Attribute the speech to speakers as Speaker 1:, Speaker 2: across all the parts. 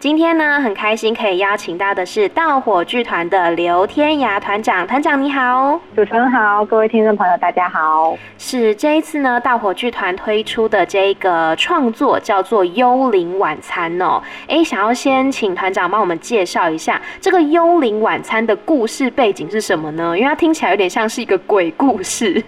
Speaker 1: 今天呢，很开心可以邀请到的是盗火剧团的刘天涯团长。团长你好，
Speaker 2: 主持人好，各位听众朋友大家好。
Speaker 1: 是这一次呢，盗火剧团推出的这个创作叫做《幽灵晚餐》哦。哎，想要先请团长帮我们介绍一下这个《幽灵晚餐》的故事背景是什么呢？因为它听起来有点像是一个鬼故事。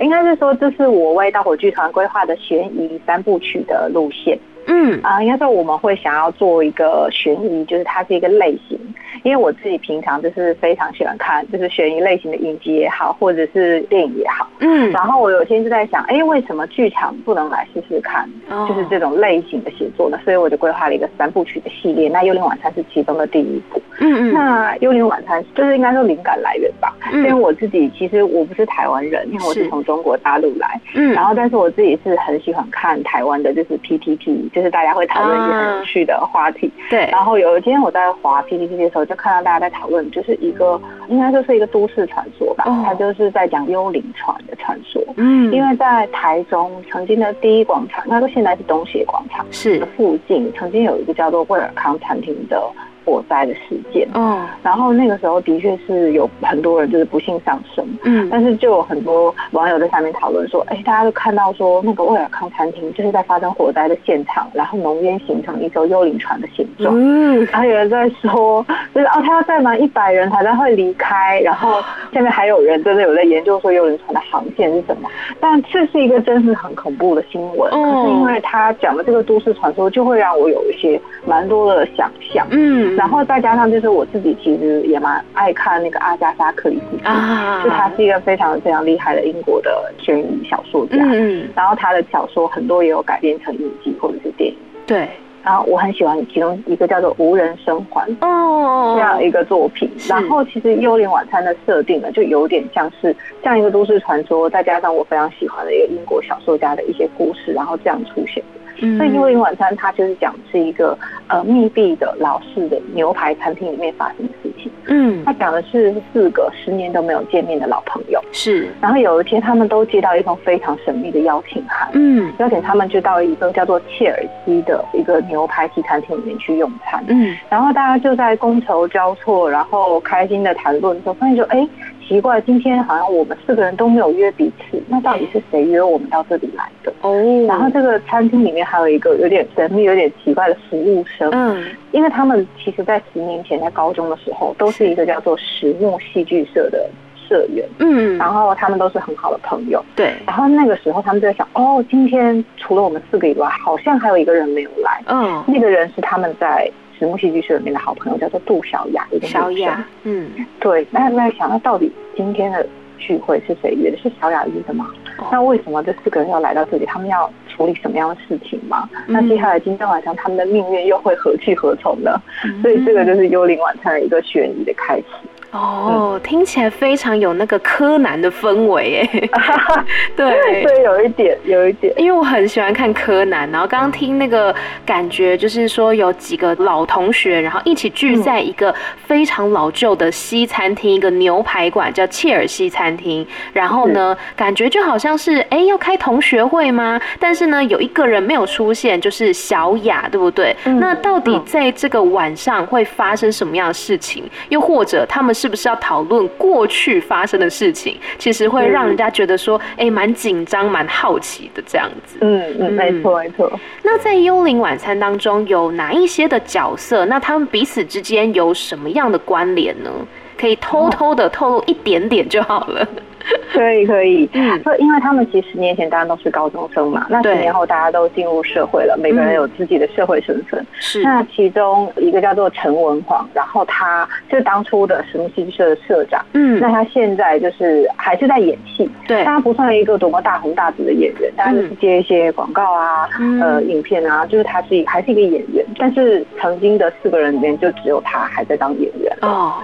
Speaker 2: 应该是说，这是我为盗火剧团规划的悬疑三部曲的路线。
Speaker 1: 嗯
Speaker 2: 啊，应该说我们会想要做一个悬疑，就是它是一个类型。因为我自己平常就是非常喜欢看，就是悬疑类型的影集也好，或者是电影也好。
Speaker 1: 嗯，
Speaker 2: 然后我有一天就在想，哎，为什么剧场不能来试试看，就是这种类型的写作呢？所以我就规划了一个三部曲的系列。那《幽灵晚餐》是其中的第一部。
Speaker 1: 嗯嗯。
Speaker 2: 那《幽灵晚餐》就是应该说灵感来源吧。因为我自己其实我不是台湾人，因为我是从中国大陆来。嗯。然后，但是我自己是很喜欢看台湾的，就是 PTT，就是大家会讨论一些很有趣的话题。
Speaker 1: 对。
Speaker 2: 然后有一天我在滑 PTT 的时候，就看到大家在讨论，就是一个应该就是一个都市传说吧，它就是在讲幽灵船的传说。
Speaker 1: 嗯，
Speaker 2: 因为在台中曾经的第一广场，那个现在是东协广场，是附近曾经有一个叫做威尔康餐厅的。火灾的事件，
Speaker 1: 嗯，
Speaker 2: 然后那个时候的确是有很多人就是不幸丧生，
Speaker 1: 嗯，
Speaker 2: 但是就有很多网友在下面讨论说，哎，大家都看到说那个威尔康餐厅就是在发生火灾的现场，然后浓烟形成一艘幽灵船的形状，
Speaker 1: 嗯，
Speaker 2: 然后有人在说，就是哦，他要载满一百人才会离开，然后 下面还有人真的有在研究说幽灵船的航线是什么，但这是一个真是很恐怖的新闻，
Speaker 1: 嗯，
Speaker 2: 可是因为他讲的这个都市传说，就会让我有一些蛮多的想象，
Speaker 1: 嗯。
Speaker 2: 然后再加上就是我自己其实也蛮爱看那个阿加莎克里斯蒂
Speaker 1: 啊，
Speaker 2: 就他是一个非常非常厉害的英国的悬疑小说家，
Speaker 1: 嗯，
Speaker 2: 然后他的小说很多也有改编成影集或者是电影，
Speaker 1: 对，
Speaker 2: 然后我很喜欢其中一个叫做无人生还
Speaker 1: 哦
Speaker 2: 这样一个作品，然后其实幽灵晚餐的设定呢就有点像是像一个都市传说，再加上我非常喜欢的一个英国小说家的一些故事，然后这样出现的。所以幽灵晚餐它就是讲是一个呃密闭的老式的牛排餐厅里面发生的事情。
Speaker 1: 嗯，
Speaker 2: 它讲的是四个十年都没有见面的老朋友。
Speaker 1: 是。
Speaker 2: 然后有一天他们都接到一封非常神秘的邀请函。
Speaker 1: 嗯。
Speaker 2: 邀请他们就到一个叫做切尔西的一个牛排西餐厅里面去用餐。
Speaker 1: 嗯。
Speaker 2: 然后大家就在觥筹交错，然后开心的谈论的时候，发现说，哎。奇怪，今天好像我们四个人都没有约彼此，那到底是谁约我们到这里来的？
Speaker 1: 哦，
Speaker 2: 然后这个餐厅里面还有一个有点神秘、有点奇怪的服务生。
Speaker 1: 嗯，
Speaker 2: 因为他们其实，在十年前在高中的时候，都是一个叫做实木戏剧社的社员。
Speaker 1: 嗯，
Speaker 2: 然后他们都是很好的朋友。
Speaker 1: 对。
Speaker 2: 然后那个时候，他们就在想，哦，今天除了我们四个以外，好像还有一个人没有来。
Speaker 1: 嗯，
Speaker 2: 那个人是他们在。实木戏剧社里面的好朋友叫做杜小雅，一个
Speaker 1: 小雅，嗯，
Speaker 2: 对。那那想，到到底今天的聚会是谁约的？是小雅约的吗？哦、那为什么这四个人要来到这里？他们要处理什么样的事情吗？嗯、那接下来今天晚上他们的命运又会何去何从呢？嗯、所以这个就是幽灵晚餐的一个悬疑的开始。
Speaker 1: 哦，嗯、听起来非常有那个柯南的氛围哎，
Speaker 2: 对对，有一点，有一点，
Speaker 1: 因为我很喜欢看柯南，然后刚刚听那个感觉就是说有几个老同学，然后一起聚在一个非常老旧的西餐厅，一个牛排馆叫切尔西餐厅，然后呢，感觉就好像是哎要开同学会吗？但是呢，有一个人没有出现，就是小雅，对不对？嗯、那到底在这个晚上会发生什么样的事情？又或者他们？是不是要讨论过去发生的事情？其实会让人家觉得说，哎、欸，蛮紧张、蛮好奇的这样子。
Speaker 2: 嗯嗯，没错没错。
Speaker 1: 那在《幽灵晚餐》当中有哪一些的角色？那他们彼此之间有什么样的关联呢？可以偷偷的透露一点点就好了。
Speaker 2: 可以可以，嗯，因为他们其实十年前大家都是高中生嘛，那十年后大家都进入社会了，每个人有自己的社会身份。是，那其中一个叫做陈文煌，然后他是当初的实木戏剧社的社长，嗯，那他现在就是还是在演戏，对，他不算一个多么大红大紫的演员，但就是接一些广告啊，呃，影片啊，就是他是还是一个演员，但是曾经的四个人里面就只有他还在当演员。哦。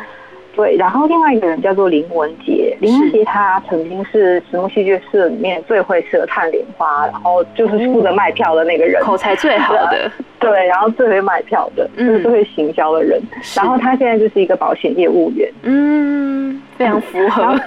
Speaker 2: 对，然后另外一个人叫做林文杰，林文杰他曾经是石木戏剧社里面最会舌探莲花，然后就是负责卖票的那个人，
Speaker 1: 口才最好的，
Speaker 2: 对，然后最会卖票的，嗯，最会行销的人，然后他现在就是一个保险业务员，
Speaker 1: 嗯。非常符合。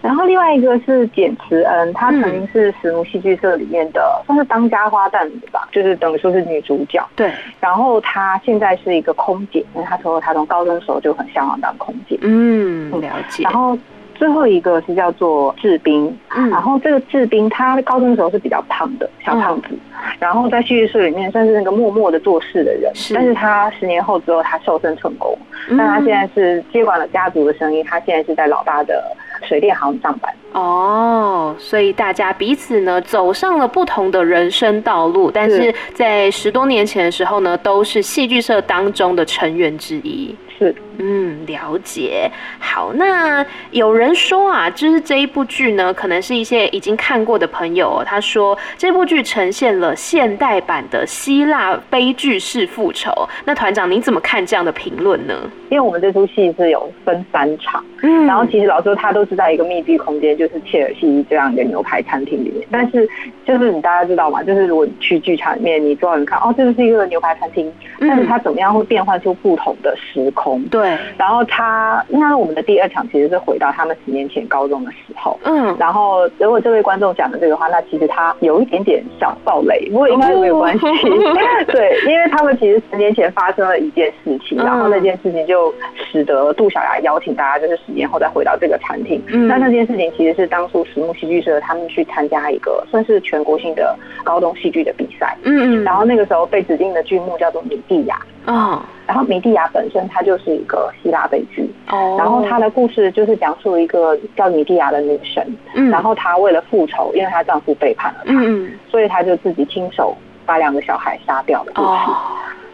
Speaker 2: 然后另外一个是简慈恩，她曾经是石奴戏剧社里面的，嗯、算是当家花旦吧，就是等于说是女主角。
Speaker 1: 对。
Speaker 2: 然后她现在是一个空姐，因为她说她从高中的时候就很向往当空姐。
Speaker 1: 嗯，了解。
Speaker 2: 然后。最后一个是叫做志斌，嗯，然后这个志斌他高中的时候是比较胖的小胖子，嗯、然后在戏剧社里面算是那个默默的做事的人，是，但是他十年后之后他瘦身成功，嗯、但他现在是接管了家族的生意，他现在是在老大的水电行上班。
Speaker 1: 哦，所以大家彼此呢走上了不同的人生道路，但是。在十多年前的时候呢，都是戏剧社当中的成员之一。
Speaker 2: 是，
Speaker 1: 嗯，了解。好，那有人说啊，就是这一部剧呢，可能是一些已经看过的朋友，他说这部剧呈现了现代版的希腊悲剧式复仇。那团长，您怎么看这样的评论呢？
Speaker 2: 因为我们这出戏是有分三场，嗯，然后其实老实说，他都是在一个密闭空间，就是切尔西这样一个牛排餐厅里面。但是就是你大家知道吗？就是如果你去剧场里面，你坐你看，哦，这个是一个牛排餐厅，但是它怎么样会变换出不同的时空？
Speaker 1: 对，
Speaker 2: 然后他，应该我们的第二场其实是回到他们十年前高中的时候，嗯，然后如果这位观众讲的这个话，那其实他有一点点小暴雷，不过应该没有关系，哦、对，因为他们其实十年前发生了一件事情，然后那件事情就使得杜小雅邀请大家，就是十年后再回到这个餐厅，嗯，那那件事情其实是当初实木戏剧社他们去参加一个算是全国性的高中戏剧的比赛，嗯嗯，然后那个时候被指定的剧目叫做《米蒂亚》。啊，然后《米蒂亚》本身它就是一个希腊悲剧，哦，然后它的故事就是讲述一个叫米蒂亚的女神，嗯，然后她为了复仇，因为她丈夫背叛了她，嗯，所以她就自己亲手把两个小孩杀掉的故事。哦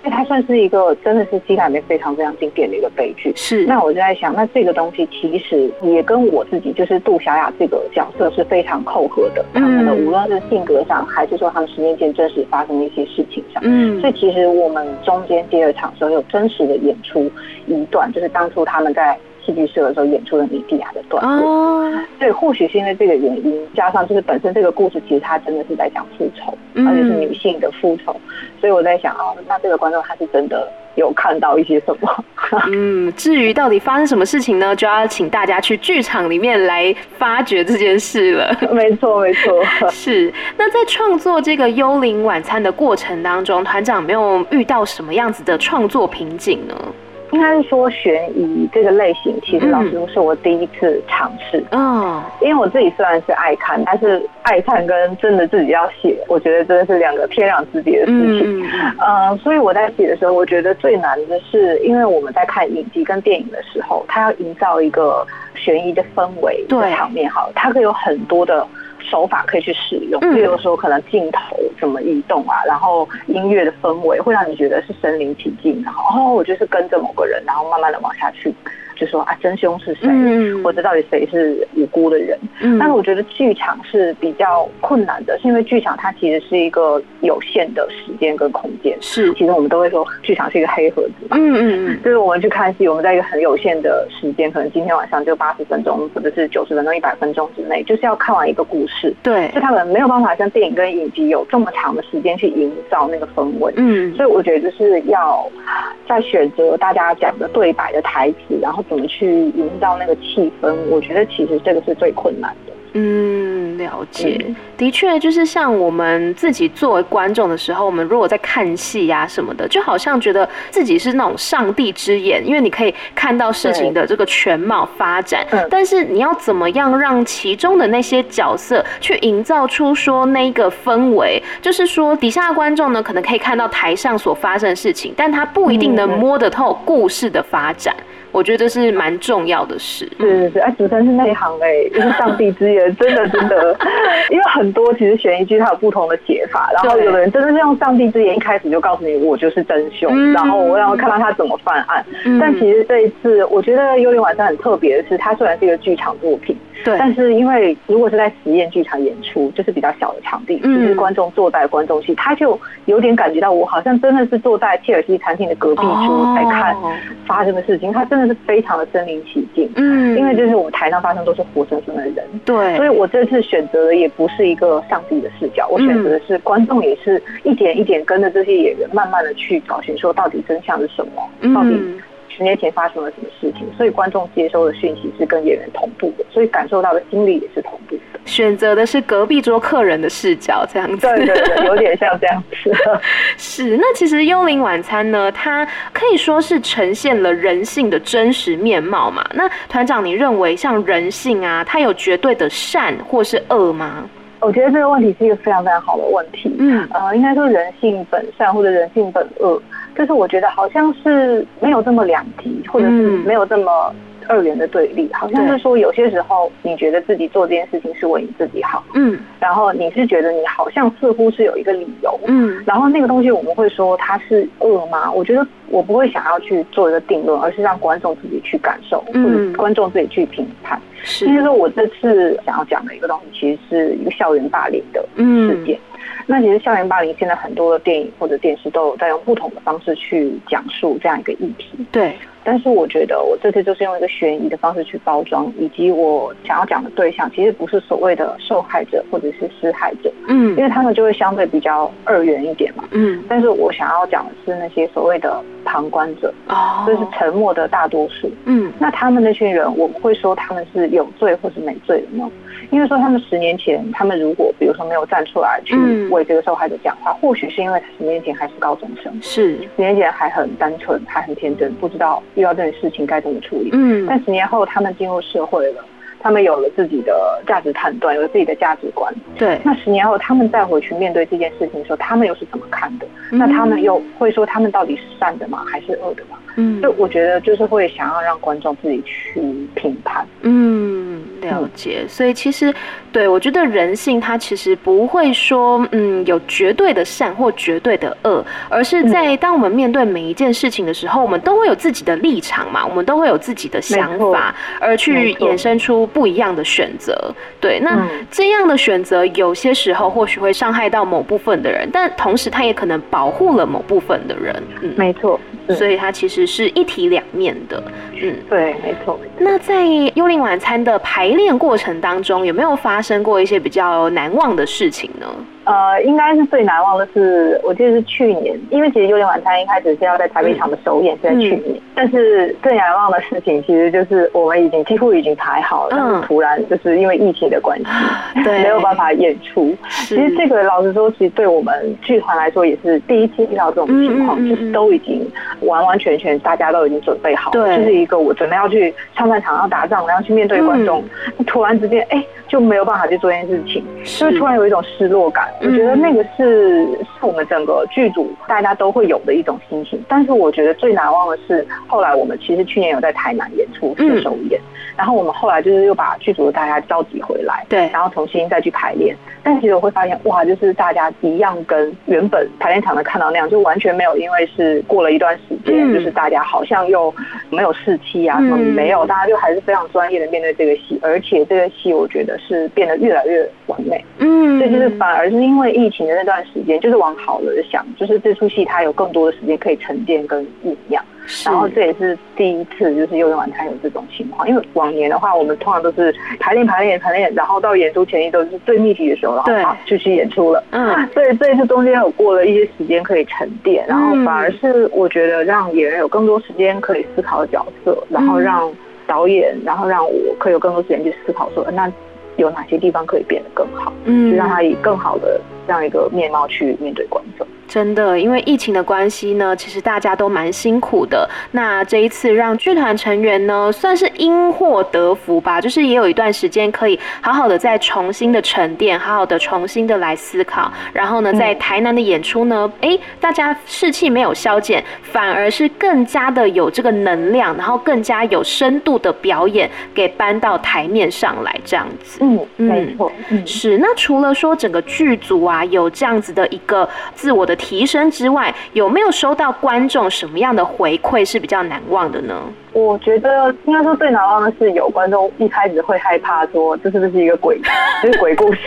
Speaker 2: 因为它算是一个真的是西海里面非常非常经典的一个悲剧。是，那我就在想，那这个东西其实也跟我自己就是杜小雅这个角色是非常扣合的。他们的无论是性格上，还是说他们十年前真实发生的一些事情上，嗯，所以其实我们中间第二场的时候有真实的演出一段，就是当初他们在。戏剧社的时候演出了米蒂亚的段落，哦，对，或许是因为这个原因，加上就是本身这个故事其实它真的是在讲复仇，嗯、而且是女性的复仇，所以我在想啊，那这个观众他是真的有看到一些什么？
Speaker 1: 嗯，至于到底发生什么事情呢，就要请大家去剧场里面来发掘这件事了。
Speaker 2: 没错，没错，
Speaker 1: 是。那在创作这个《幽灵晚餐》的过程当中，团长有没有遇到什么样子的创作瓶颈呢？
Speaker 2: 应该是说悬疑这个类型，其实老实说是我第一次尝试。嗯，因为我自己虽然是爱看，但是爱看跟真的自己要写，我觉得真的是两个天壤之别的事情。嗯，呃，所以我在写的时候，我觉得最难的是，因为我们在看影集跟电影的时候，它要营造一个悬疑的氛围、对场面，好，它可以有很多的。手法可以去使用，比如说可能镜头怎么移动啊，然后音乐的氛围会让你觉得是身临其境，然后哦，我就是跟着某个人，然后慢慢的往下去。就说啊，真凶是谁？嗯、或者到底谁是无辜的人？嗯，但是我觉得剧场是比较困难的，是因为剧场它其实是一个有限的时间跟空间。是，其实我们都会说剧场是一个黑盒子嘛。嗯嗯嗯。就是我们去看戏，我们在一个很有限的时间，可能今天晚上就八十分钟，或者是九十分钟、一百分钟之内，就是要看完一个故事。对。就他们没有办法像电影跟影集有这么长的时间去营造那个氛围。嗯。所以我觉得就是要在选择大家讲的对白的台词，然后。怎么去营造那个气氛？我觉得其实这个是最困难的。
Speaker 1: 嗯，了解。嗯、的确，就是像我们自己作为观众的时候，我们如果在看戏呀什么的，就好像觉得自己是那种上帝之眼，因为你可以看到事情的这个全貌发展。嗯、但是你要怎么样让其中的那些角色去营造出说那个氛围？就是说底下的观众呢，可能可以看到台上所发生的事情，但他不一定能摸得透故事的发展。我觉得这是蛮重要的事。
Speaker 2: 是是是，哎，主持人是内行哎、欸，就是上帝之眼，真的真的。因为很多其实悬疑剧它有不同的解法，然后有的人真的是用上帝之眼一开始就告诉你我就是真凶，嗯、然后我要看到他怎么犯案。嗯、但其实这一次，我觉得《幽灵晚餐》很特别的是，它虽然是一个剧场作品，对。但是因为如果是在实验剧场演出，就是比较小的场地，嗯、就是观众坐在观众席，他就有点感觉到我好像真的是坐在切尔西餐厅的隔壁桌在看发生的事情，哦、他真的是非常的身临其境。嗯，因为就是我们台上发生都是活生生的人。对。所以我这次选择的也不是一个上帝的视角，我选择的是观众也是一点一点跟着这些演员慢慢的去找寻，说到底真相是什么，到底。十年前发生了什么事情，所以观众接收的讯息是跟演员同步的，所以感受到的心理也是同步的。
Speaker 1: 选择的是隔壁桌客人的视角，这样子。
Speaker 2: 对对对，有点像这样子。
Speaker 1: 是，那其实《幽灵晚餐》呢，它可以说是呈现了人性的真实面貌嘛。那团长，你认为像人性啊，它有绝对的善或是恶吗？
Speaker 2: 我觉得这个问题是一个非常非常好的问题。嗯，呃，应该说人性本善或者人性本恶，就是我觉得好像是没有这么两极，或者是没有这么。二元的对立，好像是说有些时候你觉得自己做这件事情是为你自己好，嗯，然后你是觉得你好像似乎是有一个理由，嗯，然后那个东西我们会说它是恶吗？我觉得我不会想要去做一个定论，而是让观众自己去感受，或者观众自己去评判。是，就是说我这次想要讲的一个东西，其实是一个校园霸凌的事件。那其实校园霸凌现在很多的电影或者电视都有在用不同的方式去讲述这样一个议题。对。但是我觉得我这次就是用一个悬疑的方式去包装，以及我想要讲的对象其实不是所谓的受害者或者是施害者，嗯，因为他们就会相对比较二元一点嘛，嗯。但是我想要讲的是那些所谓的旁观者，哦，就是沉默的大多数，嗯。那他们那群人，我们会说他们是有罪或是没罪的吗？因为说他们十年前，他们如果比如说没有站出来去为这个受害者讲话，或许是因为十年前还是高中生，是十年前还很单纯，还很天真，不知道。遇到这种事情该怎么处理？嗯，但十年后他们进入社会了，他们有了自己的价值判断，有了自己的价值观。对，那十年后他们再回去面对这件事情的时候，他们又是怎么看的？嗯，那他们又会说他们到底是善的吗？还是恶的吗？嗯，就我觉得就是会想要让观众自己去评判。
Speaker 1: 嗯，了解。所以其实。对，我觉得人性它其实不会说，嗯，有绝对的善或绝对的恶，而是在当我们面对每一件事情的时候，我们都会有自己的立场嘛，我们都会有自己的想法，而去衍生出不一样的选择。对，那这样的选择有些时候或许会伤害到某部分的人，但同时它也可能保护了某部分的人。
Speaker 2: 嗯，没错。
Speaker 1: 所以它其实是一体两面的。
Speaker 2: 嗯，对，没错。
Speaker 1: 那在《幽灵晚餐》的排练过程当中，有没有发生过一些比较难忘的事情呢？
Speaker 2: 呃，应该是最难忘的是，我记得是去年，因为其实《幽灵晚餐》一开始是要在台北场的首演是在去年，嗯、但是最难忘的事情其实就是我们已经几乎已经排好了，嗯、突然就是因为疫情的关系，对，没有办法演出。其实这个老实说，其实对我们剧团来说也是第一次遇到这种情况，嗯、就是都已经完完全全大家都已经准备好了，就是一个我准备要去上战场要打仗，然后去面对观众，嗯、突然之间哎。欸就没有办法去做这件事情，是。就突然有一种失落感。我觉得那个是是我们整个剧组大家都会有的一种心情。但是我觉得最难忘的是，后来我们其实去年有在台南演出是首演，然后我们后来就是又把剧组的大家召集回来，对，然后重新再去排练。但其实我会发现，哇，就是大家一样跟原本排练场的看到那样，就完全没有，因为是过了一段时间，就是大家好像又没有士气啊什么没有，大家就还是非常专业的面对这个戏，而且这个戏我觉得。是变得越来越完美，嗯，所以就是反而是因为疫情的那段时间，就是往好了想，就是这出戏它有更多的时间可以沉淀跟酝酿，是。然后这也是第一次，就是幽灵晚餐有这种情况，因为往年的话，我们通常都是排练排练排练，然后到演出前一周是最密集的时候，然后好就去演出了，嗯，所以这一次中间有过了一些时间可以沉淀，然后反而是我觉得让演员有更多时间可以思考的角色，然后让导演，然后让我可以有更多时间去思考说那。有哪些地方可以变得更好？嗯，就让他以更好的这样一个面貌去面对观众。
Speaker 1: 真的，因为疫情的关系呢，其实大家都蛮辛苦的。那这一次让剧团成员呢，算是因祸得福吧，就是也有一段时间可以好好的再重新的沉淀，好好的重新的来思考。然后呢，在台南的演出呢，哎、嗯，大家士气没有消减，反而是更加的有这个能量，然后更加有深度的表演给搬到台面上来，这样子。
Speaker 2: 嗯，没错，嗯，
Speaker 1: 是。那除了说整个剧组啊，啊有这样子的一个自我的。提升之外，有没有收到观众什么样的回馈是比较难忘的呢？
Speaker 2: 我觉得应该说最难忘的是有观众一开始会害怕说这是不是一个鬼，就是鬼故事，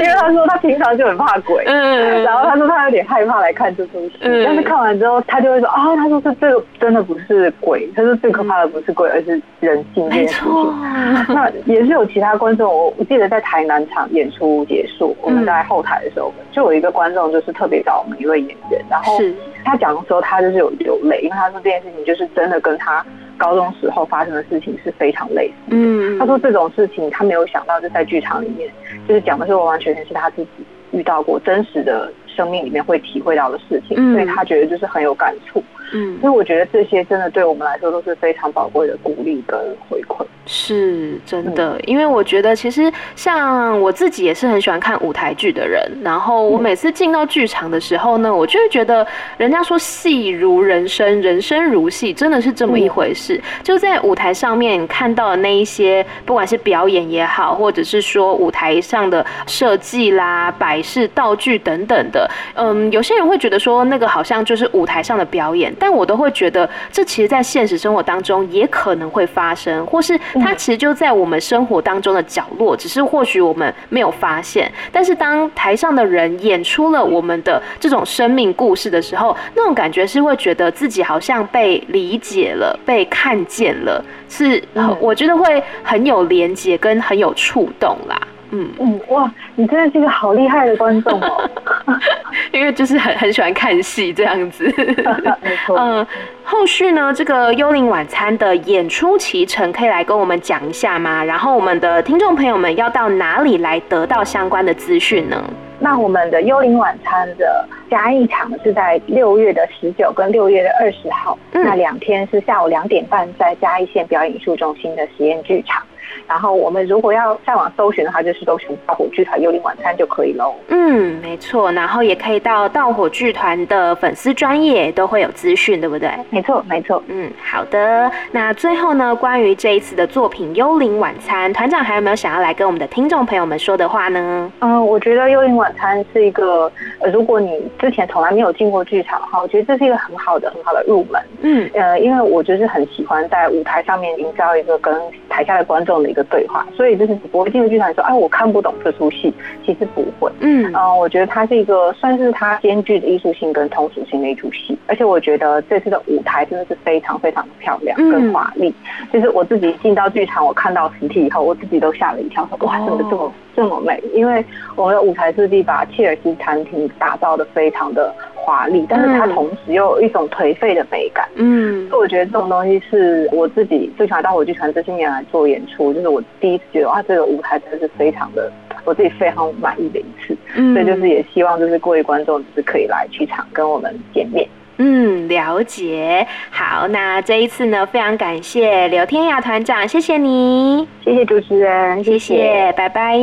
Speaker 2: 因为他说他平常就很怕鬼，嗯，然后他说他有点害怕来看这出戏，嗯，但是看完之后他就会说啊，他说是这个真的不是鬼，他说最可怕的不是鬼，而是人性这件事情。那也是有其他观众，我我记得在台南场演出结束，我们在后台的时候，就有一个观众就是特别找我们一位演员，然后他讲的时候他就是有流泪，因为他说这件事情就是真的跟他。高中时候发生的事情是非常类似他说这种事情他没有想到，就在剧场里面，就是讲的是完完全全是他自己遇到过真实的生命里面会体会到的事情，所以他觉得就是很有感触。嗯，所以我觉得这些真的对我们来说都是非常宝贵的鼓励跟回馈。
Speaker 1: 是真的，因为我觉得其实像我自己也是很喜欢看舞台剧的人，然后我每次进到剧场的时候呢，我就会觉得人家说戏如人生，人生如戏，真的是这么一回事。就在舞台上面看到的那一些，不管是表演也好，或者是说舞台上的设计啦、摆饰、道具等等的，嗯，有些人会觉得说那个好像就是舞台上的表演，但我都会觉得这其实在现实生活当中也可能会发生，或是。它其实就在我们生活当中的角落，只是或许我们没有发现。但是当台上的人演出了我们的这种生命故事的时候，那种感觉是会觉得自己好像被理解了、被看见了，是我觉得会很有连接跟很有触动啦。嗯
Speaker 2: 嗯，哇，你真的是一个好厉害的观众哦！
Speaker 1: 因为就是很很喜欢看戏这样子。
Speaker 2: 没错。嗯，
Speaker 1: 后续呢，这个幽灵晚餐的演出期程可以来跟我们讲一下吗？然后我们的听众朋友们要到哪里来得到相关的资讯呢？
Speaker 2: 那我们的幽灵晚餐的嘉义场是在六月的十九跟六月的二十号，嗯、那两天是下午两点半在嘉义县表演艺术中心的实验剧场。然后我们如果要上网搜寻的话，就是搜寻盗火剧团幽灵晚餐就可以喽。
Speaker 1: 嗯，没错。然后也可以到盗火剧团的粉丝专业都会有资讯，对不对？
Speaker 2: 没错，没错。
Speaker 1: 嗯，好的。那最后呢，关于这一次的作品《幽灵晚餐》，团长还有没有想要来跟我们的听众朋友们说的话呢？
Speaker 2: 嗯，我觉得《幽灵晚餐》是一个，呃，如果你之前从来没有进过剧场的话，我觉得这是一个很好的、很好的入门。嗯，呃，因为我就是很喜欢在舞台上面营造一个跟台下的观众的一个对话，所以就是你不会进入剧场说，哎，我看不懂这出戏，其实不会。嗯，呃，我觉得它是一个算是它兼具的艺术性跟通俗性的一出戏，而且我觉得这次的舞台真的是非常非常的漂亮跟华丽。嗯、就是我自己进到剧场，我看到实体以后，我自己都吓了一跳，说哇，怎么这么这么美？因为我们的舞台设计把切尔西餐厅打造的非常的华丽，但是它同时又有一种颓废的美感。嗯，所以我觉得这种东西是我自己最喜欢盗火剧团这些年来做演出，就是我第一次觉得哇，这个舞台真的是非常的，我自己非常满意的一次。嗯，所以就是也希望就是各位观众就是可以来剧场跟我们见面。
Speaker 1: 嗯，了解。好，那这一次呢，非常感谢刘天雅团长，谢谢你，
Speaker 2: 谢谢主持人，
Speaker 1: 谢谢，谢谢拜拜，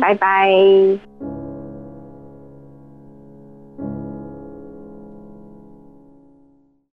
Speaker 2: 拜拜。